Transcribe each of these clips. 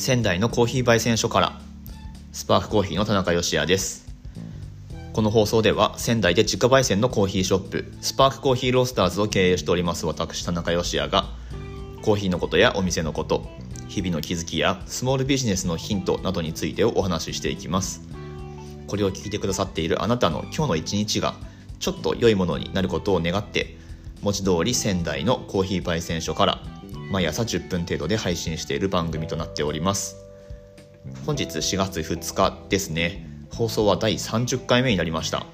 仙台のコーヒー焙煎所からスパークコーヒーの田中芳也です。この放送では仙台で自家焙煎のコーヒーショップスパークコーヒーロースターズを経営しております私田中芳也がコーヒーのことやお店のこと日々の気づきやスモールビジネスのヒントなどについてお話ししていきます。これを聞いてくださっているあなたの今日の一日がちょっと良いものになることを願って文字通り仙台のコーヒー焙煎所から毎朝10分程度で配信している番組となっております。本日4月2日ですね。放送は第30回目になりました。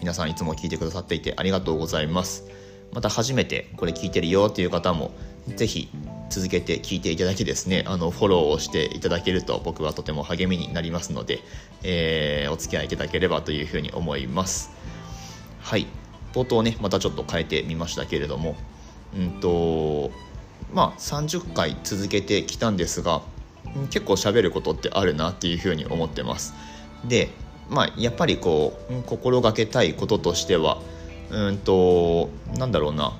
皆さんいつも聞いてくださっていてありがとうございます。また初めてこれ聞いてるよっていう方もぜひ続けて聞いていただきですねあのフォローをしていただけると僕はとても励みになりますので、えー、お付き合いいただければというふうに思います。はい。冒頭ねまたちょっと変えてみましたけれどもうんとまあ30回続けてきたんですが結構喋ることってあるなっていうふうに思ってますでまあやっぱりこう心がけたいこととしてはうんとなんだろうな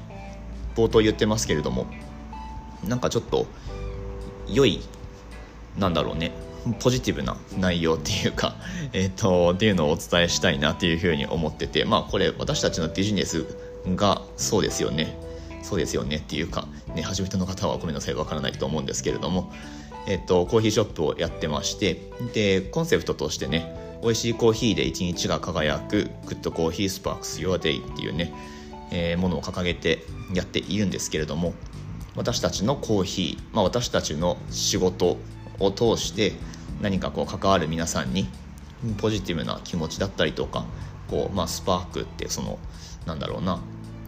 冒頭言ってますけれどもなんかちょっと良いなんだろうねポジティブな内容っていうか、えっ、ー、と、っていうのをお伝えしたいなっていうふうに思ってて、まあこれ私たちのビジネスがそうですよね。そうですよねっていうか、ね、初めての方はごめんなさいわからないと思うんですけれども、えっと、コーヒーショップをやってましてでコンセプトとしてね美味しいコーヒーで一日が輝くグッドコーヒースパークス Your Day っていうね、えー、ものを掲げてやっているんですけれども私たちのコーヒー、まあ、私たちの仕事を通して何かこう関わる皆さんにポジティブな気持ちだったりとかこう、まあ、スパークってそのなんだろうな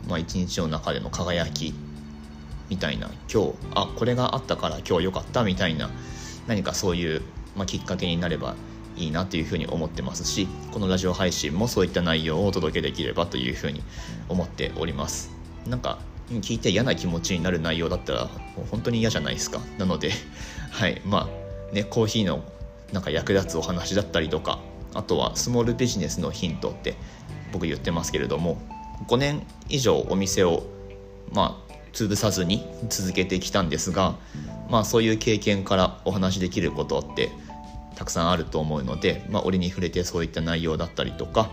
まあ、一日の中での輝きみたいな今日あこれがあったから今日良かったみたいな何かそういう、まあ、きっかけになればいいなというふうに思ってますしこのラジオ配信もそういった内容をお届けできればというふうに思っております。なんか聞いて嫌な気持ちになる内容だったらもう本当に嫌じゃないですか。なので はいまあねコーヒーのなんか役立つお話だったりとかあとはスモールビジネスのヒントって僕言ってますけれども5年以上お店をまあ潰さずに続けてきたんですがまあそういう経験からお話しできることってたくさんあると思うので、まあ、折に触れてそういった内容だったりとか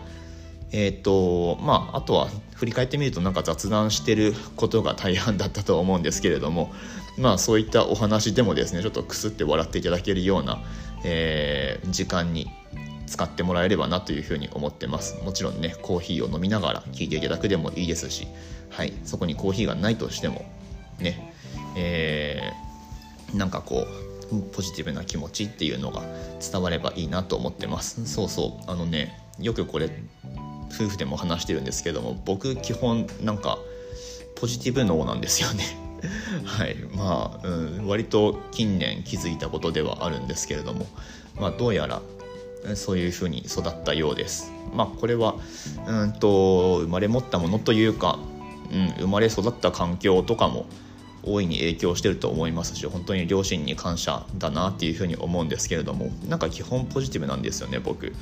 え、ー、とまああとは振り返ってみるとなんか雑談してることが大半だったと思うんですけれどもまあそういったお話でもですねちょっとくすって笑っていただけるような、えー、時間に使ってもらえればなというふうに思ってます。もちろんねコーヒーを飲みながら聞いていただくでもいいですし、はい、そこにコーヒーがないとしてもねえー、なんかこうポジティブな気持ちっていうのが伝わればいいなと思ってます。そうそうあのねよくこれ夫婦でも話してるんですけども僕基本なんかポジティブ脳なんですよね。はいまあ、うん、割と近年気づいたことではあるんですけれどもまあどうやらそういうふうに育ったようです。まあ、これはうんと生まれ持ったものというか、うん、生まれ育った環境とかも大いに影響してると思いますし本当に両親に感謝だなっていうふうに思うんですけれどもなんか基本ポジティブなんですよね僕。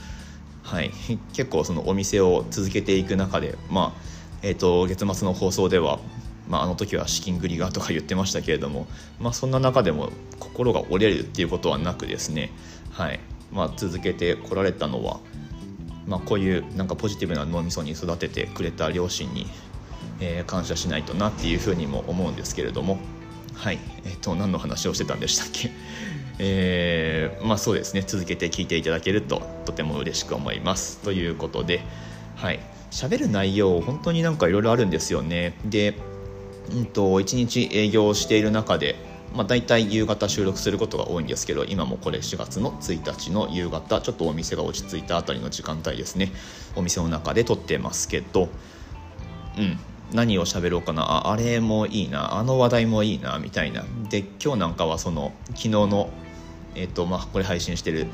はい、結構そのお店を続けていく中で、まあえーと、月末の放送では、まあ、あの時は資金繰りがとか言ってましたけれども、まあ、そんな中でも心が折れるっていうことはなくですね、はい、まあ、続けてこられたのは、まあ、こういうなんかポジティブな脳みそに育ててくれた両親に、えー、感謝しないとなっていうふうにも思うんですけれどもはい。えっ、ー、と何の話をしてたんでしたっけ？えー、まあそうですね。続けて聞いていただけるととても嬉しく思います。ということではい。喋る内容本当になんかいろいろあるんですよね。でうんと1日営業している中でまあ、大体夕方収録することが多いんですけど今もこれ4月の1日の夕方ちょっとお店が落ち着いたあたりの時間帯ですね。お店の中で撮ってますけどうん何を喋ろうかなああれもいいなあの話題もいいなみたいな。で今日なんかはその昨日のえっ、とまあこれ配信してる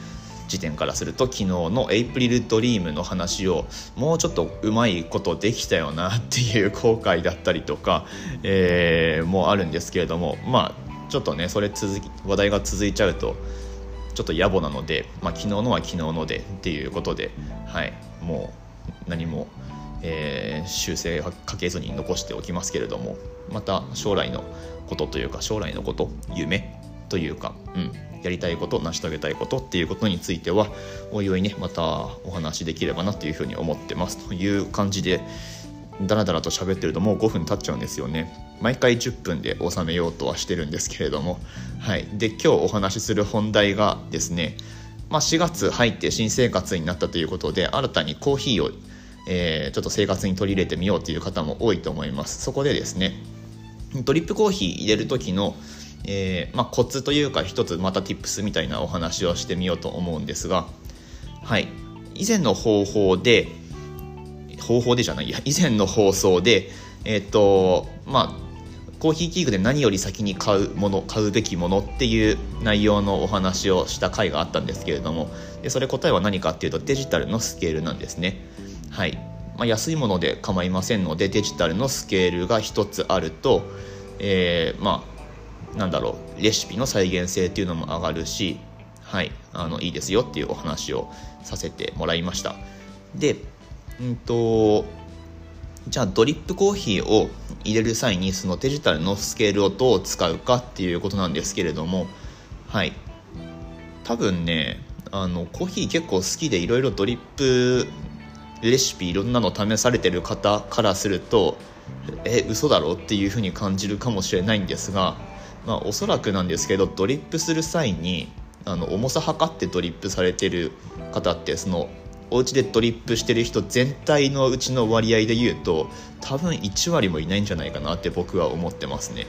時点からすると昨日のエイプリルドリームの話をもうちょっとうまいことできたよなっていう後悔だったりとか、えー、もあるんですけれどもまあちょっとねそれ続き話題が続いちゃうとちょっと野暮なので、まあ、昨日のは昨日のでっていうことで、はい、もう何も、えー、修正はかけずに残しておきますけれどもまた将来のことというか将来のこと夢というか、うん、やりたいこと成し遂げたいことっていうことについてはおいおいねまたお話しできればなというふうに思ってます。という感じでだらだらと喋ってるともう5分経っちゃうんですよね。毎回10分で収めようとはしてるんですけれども。はい。で今日お話しする本題がですねまあ、4月入って新生活になったということで新たにコーヒーを、えー、ちょっと生活に取り入れてみようという方も多いと思います。そこでですねドリップコーヒー入れる時の、えー、まあ、コツというか一つまた tips みたいなお話をしてみようと思うんですがはい。以前の方法で方法でじゃないや以前の放送でえっ、とまあコーヒー器具で何より先に買うもの買うべきものっていう内容のお話をした回があったんですけれどもでそれ答えは何かっていうとデジタルのスケールなんですね。はい。まあ、安いもので構いませんのでデジタルのスケールが1つあると、えー、まあなんだろうレシピの再現性っていうのも上がるしはい。あのいいですよっていうお話をさせてもらいました。でうんとじゃあドリップコーヒーを入れる際にそのデジタルのスケールをどう使うかっていうことなんですけれどもはい。多分ねあのコーヒー結構好きでいろいろドリップレシピいろんなの試されてる方からするとえ嘘だろっていうふうに感じるかもしれないんですが、まあ、おそらくなんですけどドリップする際にあの重さ測ってドリップされてる方ってそのお家でドリップしてる人全体のうちの割合で言うと多分1割もいないんじゃないかなって僕は思ってますね。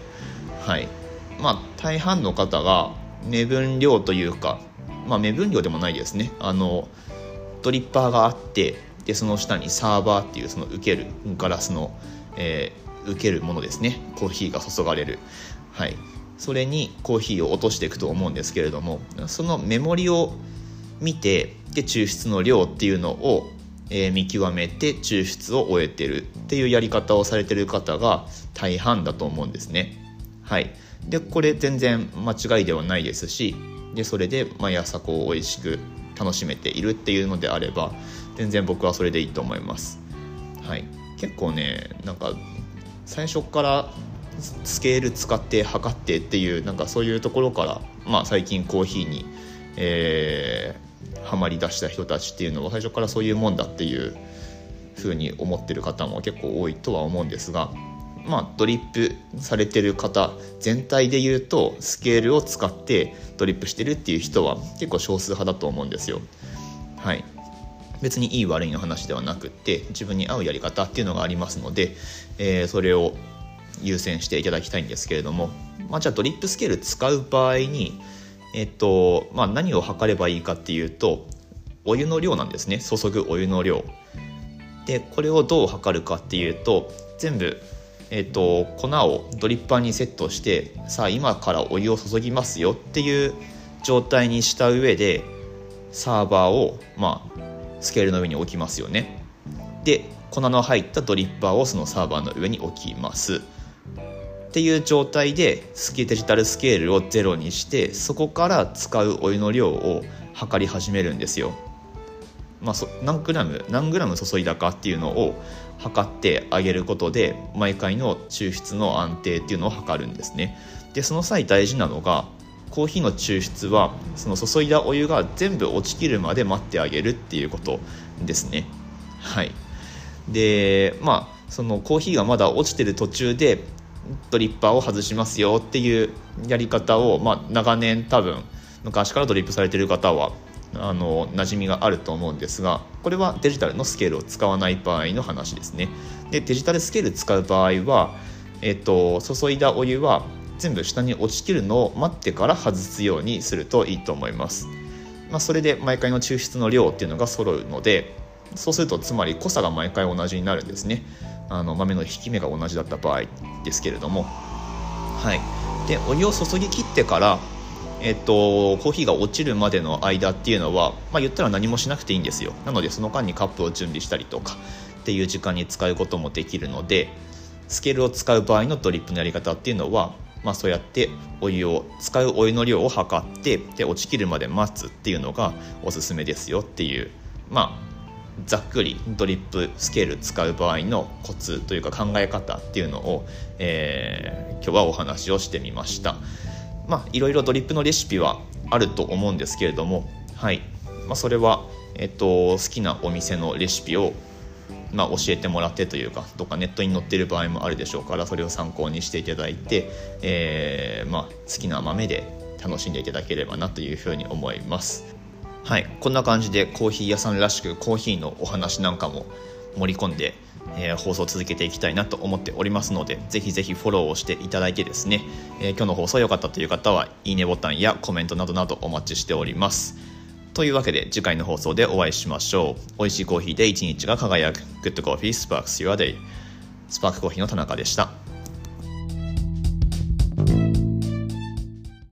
はい。まあ大半の方が目分量というかまあ目分量でもないですね。あのドリッパーがあってでその下にサーバーっていうその受けるガラスの、えー、受けるものですね。コーヒーが注がれる。はい。それにコーヒーを落としていくと思うんですけれどもそのメモリを見てで抽出の量っていうのを、えー、見極めて抽出を終えてるっていうやり方をされてる方が大半だと思うんですね。はい。でこれ全然間違いではないですしでそれで毎朝こう美味しく楽しめているっていうのであれば全然僕はそれでいいと思います。はい。結構ねなんか最初からスケール使って測ってっていうなんかそういうところから、まあ、最近コーヒーに、え、ハマりだした人たちっていうのは最初からそういうもんだっていうふうに思ってる方も結構多いとは思うんですがまあ、ドリップされてる方全体で言うとスケールを使ってドリップしてるっていう人は結構少数派だと思うんですよ。はい、別にいい悪いの話ではなくって自分に合うやり方っていうのがありますので、えー、それを優先していただきたいんですけれども、まあ、じゃあドリップスケール使う場合に、えっとまあ、何を測ればいいかっていうとお湯の量なんですね。注ぐお湯の量。でこれをどう測るかっていうと全部えーと、粉をドリッパーにセットしてさあ今からお湯を注ぎますよっていう状態にした上でサーバーを、まあ、スケールの上に置きますよね。で粉の入ったドリッパーをそのサーバーの上に置きます。っていう状態でスキデジタルスケールをゼロにしてそこから使うお湯の量を測り始めるんですよ。まあ、何グラム何グラム注いだかっていうのを測ってあげることで毎回の抽出の安定っていうのを測るんですね。でその際大事なのがコーヒーの抽出はその注いだお湯が全部落ちきるまで待ってあげるっていうことですね。はい。でまあそのコーヒーがまだ落ちてる途中でドリッパーを外しますよっていうやり方を、まあ、長年多分昔からドリップされてる方はあの馴染みがあると思うんですがこれはデジタルのスケールを使わない場合の話ですね。でデジタルスケール使う場合は、えっと、注いだお湯は全部下に落ちきるのを待ってから外すようにするといいと思います、まあ、それで毎回の抽出の量っていうのが揃うのでそうするとつまり濃さが毎回同じになるんですね。あの豆の引き目が同じだった場合ですけれども。はい。でお湯を注ぎ切ってからえっと、コーヒーが落ちるまでの間っていうのは、まあ、言ったら何もしなくていいんですよ。なのでその間にカップを準備したりとかっていう時間に使うこともできるのでスケールを使う場合のドリップのやり方っていうのは、まあ、そうやってお湯を使うお湯の量を測ってで落ちきるまで待つっていうのがおすすめですよっていうまあざっくりドリップスケール使う場合のコツというか考え方っていうのを、えー、今日はお話をしてみました。まあいろいろドリップのレシピはあると思うんですけれどもはい、まあ、それは、えっと、好きなお店のレシピをまあ、教えてもらってというかとかネットに載ってる場合もあるでしょうからそれを参考にしていただいて、えー、まあ、好きな豆で楽しんでいただければなというふうに思いますはいこんな感じでコーヒー屋さんらしくコーヒーのお話なんかも盛り込んで、えー、放送を続けていきたいなと思っておりますのでぜひぜひフォローをしていただいてですね、えー、今日の放送良かったという方はいいねボタンやコメントなどなどお待ちしております。というわけで次回の放送でお会いしましょう。美味しいコーヒーで一日が輝く。Good Coffee Sparks Your Day スパークコーヒーの田中でした。